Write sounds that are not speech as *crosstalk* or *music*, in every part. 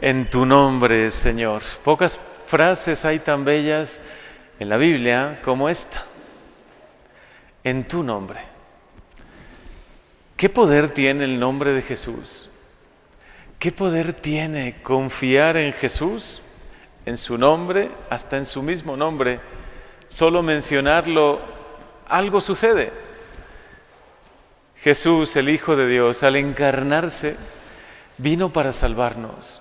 en tu nombre, Señor. Pocas frases hay tan bellas en la Biblia como esta. En tu nombre. ¿Qué poder tiene el nombre de Jesús? ¿Qué poder tiene confiar en Jesús, en su nombre, hasta en su mismo nombre? Solo mencionarlo, algo sucede. Jesús, el Hijo de Dios, al encarnarse, vino para salvarnos.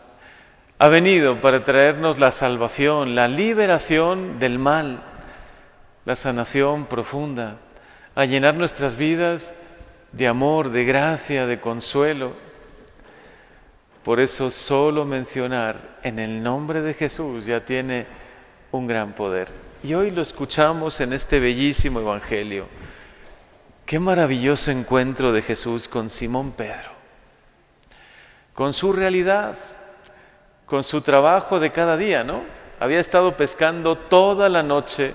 Ha venido para traernos la salvación, la liberación del mal, la sanación profunda, a llenar nuestras vidas de amor, de gracia, de consuelo. Por eso solo mencionar en el nombre de Jesús ya tiene un gran poder. Y hoy lo escuchamos en este bellísimo Evangelio. Qué maravilloso encuentro de Jesús con Simón Pedro, con su realidad, con su trabajo de cada día, ¿no? Había estado pescando toda la noche,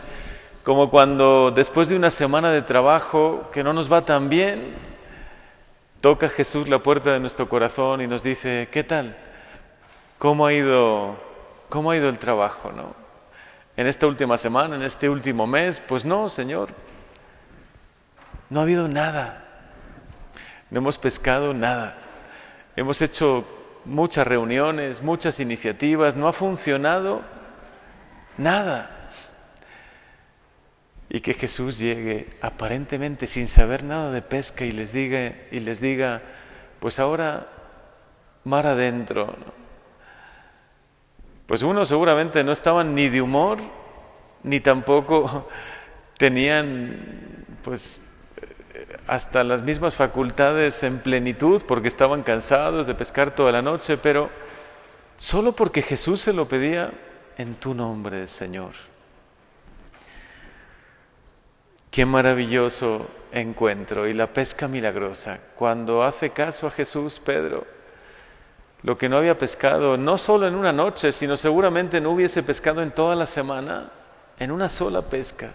como cuando después de una semana de trabajo que no nos va tan bien, toca Jesús la puerta de nuestro corazón y nos dice, ¿qué tal? ¿Cómo ha ido, cómo ha ido el trabajo, no? En esta última semana, en este último mes, pues no, Señor, no ha habido nada. No hemos pescado nada. Hemos hecho muchas reuniones, muchas iniciativas, no ha funcionado nada. Y que Jesús llegue aparentemente sin saber nada de pesca y les diga, y les diga pues ahora mar adentro. Pues uno seguramente no estaban ni de humor, ni tampoco *laughs* tenían pues hasta las mismas facultades en plenitud porque estaban cansados de pescar toda la noche, pero solo porque Jesús se lo pedía en tu nombre, Señor. Qué maravilloso encuentro y la pesca milagrosa. Cuando hace caso a Jesús, Pedro, lo que no había pescado, no solo en una noche, sino seguramente no hubiese pescado en toda la semana, en una sola pesca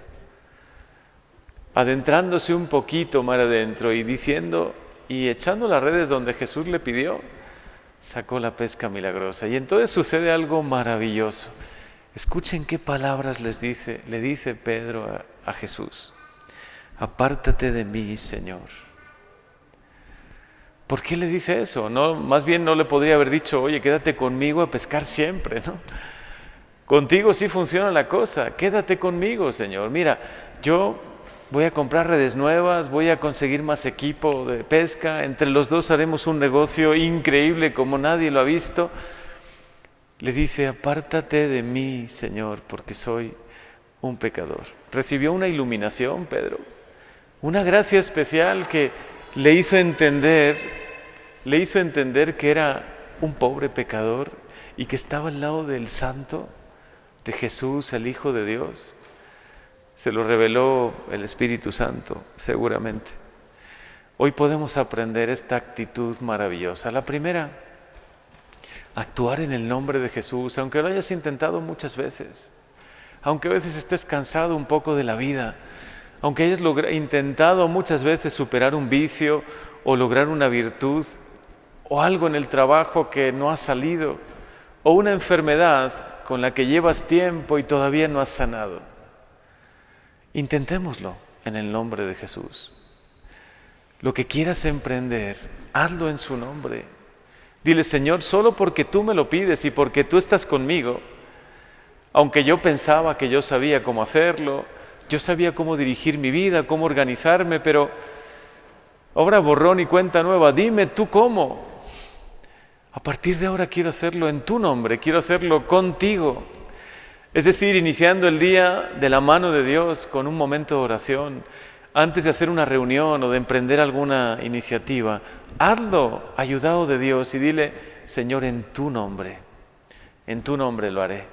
adentrándose un poquito más adentro y diciendo y echando las redes donde Jesús le pidió, sacó la pesca milagrosa. Y entonces sucede algo maravilloso. Escuchen qué palabras les dice, le dice Pedro a, Jesús. Apártate de mí, Señor. ¿Por qué le dice eso? No, más bien no le podría haber dicho, oye, quédate conmigo a pescar siempre, ¿no? Contigo sí funciona la cosa, quédate conmigo, Señor. Mira, yo voy a comprar redes nuevas, voy a conseguir más equipo de pesca, entre los dos haremos un negocio increíble como nadie lo ha visto. Le dice, apártate de mí, Señor, porque soy un pecador. Recibió una iluminación, Pedro, una gracia especial que le hizo entender, le hizo entender que era un pobre pecador y que estaba al lado del santo, de Jesús, el Hijo de Dios. Se lo reveló el Espíritu Santo, seguramente. Hoy podemos aprender esta actitud maravillosa. La primera, actuar en el nombre de Jesús, aunque lo hayas intentado muchas veces, aunque a veces estés cansado un poco de la vida, aunque hayas intentado muchas veces superar un vicio o lograr una virtud, o algo en el trabajo que no ha salido, o una enfermedad con la que llevas tiempo y todavía no has sanado. Intentémoslo en el nombre de Jesús. Lo que quieras emprender, hazlo en su nombre. Dile, Señor, solo porque tú me lo pides y porque tú estás conmigo, aunque yo pensaba que yo sabía cómo hacerlo, yo sabía cómo dirigir mi vida, cómo organizarme, pero ahora borrón y cuenta nueva, dime tú cómo. A partir de ahora quiero hacerlo en tu nombre, quiero hacerlo contigo. Es decir, iniciando el día de la mano de Dios con un momento de oración, antes de hacer una reunión o de emprender alguna iniciativa, hazlo ayudado de Dios y dile, Señor, en tu nombre, en tu nombre lo haré.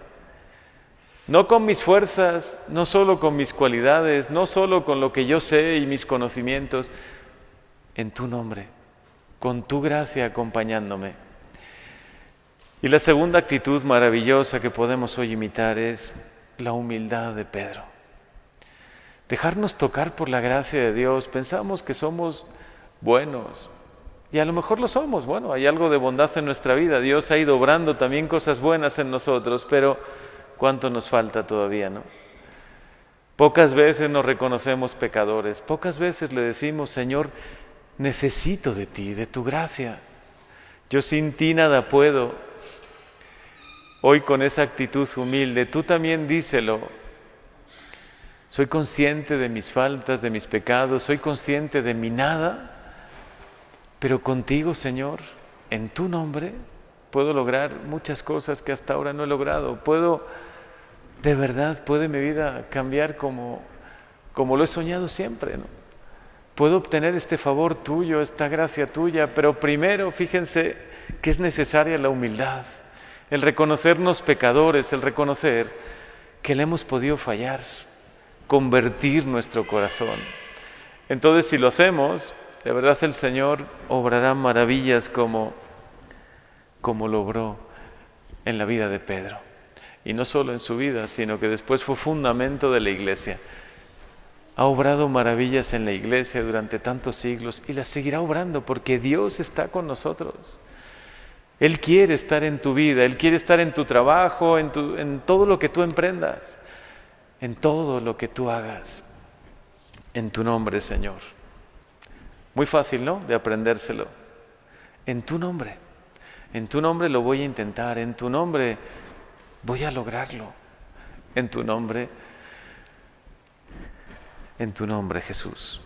No con mis fuerzas, no solo con mis cualidades, no solo con lo que yo sé y mis conocimientos, en tu nombre, con tu gracia acompañándome. Y la segunda actitud maravillosa que podemos hoy imitar es la humildad de Pedro. Dejarnos tocar por la gracia de Dios. Pensamos que somos buenos Y a lo mejor lo somos, bueno, hay algo de bondad en nuestra vida, Dios ha ido obrando también cosas buenas en nosotros, pero ¿cuánto nos falta todavía, no? Pocas veces nos reconocemos pecadores, pocas veces le decimos, Señor, necesito de ti, de tu gracia. Yo sin ti nada puedo. Hoy con esa actitud humilde, tú también díselo. Soy consciente de mis faltas, de mis pecados, soy consciente de mi nada, pero contigo, Señor, en tu nombre, puedo lograr muchas cosas que hasta ahora no he logrado. Puedo de verdad puede mi vida cambiar como, como lo he soñado siempre. Puedo obtener este favor tuyo, esta gracia tuya, pero primero fíjense que es necesaria la humildad, el reconocernos pecadores, el reconocer que le hemos podido fallar, convertir nuestro corazón. Entonces, si lo hacemos, de verdad el Señor obrará maravillas como, como logró en la vida de Pedro y no solo en su vida, sino que después fue fundamento de la iglesia. Ha obrado maravillas en la iglesia durante tantos siglos y las seguirá obrando porque Dios está con nosotros. Él quiere estar en tu vida, Él quiere estar en tu trabajo, en, tu, en todo lo que tú emprendas, en todo lo que tú hagas, en tu nombre, Señor. Muy fácil, ¿no? De aprendérselo. En tu nombre. En tu nombre lo voy a intentar, en tu nombre Voy a lograrlo en tu nombre, en tu nombre Jesús.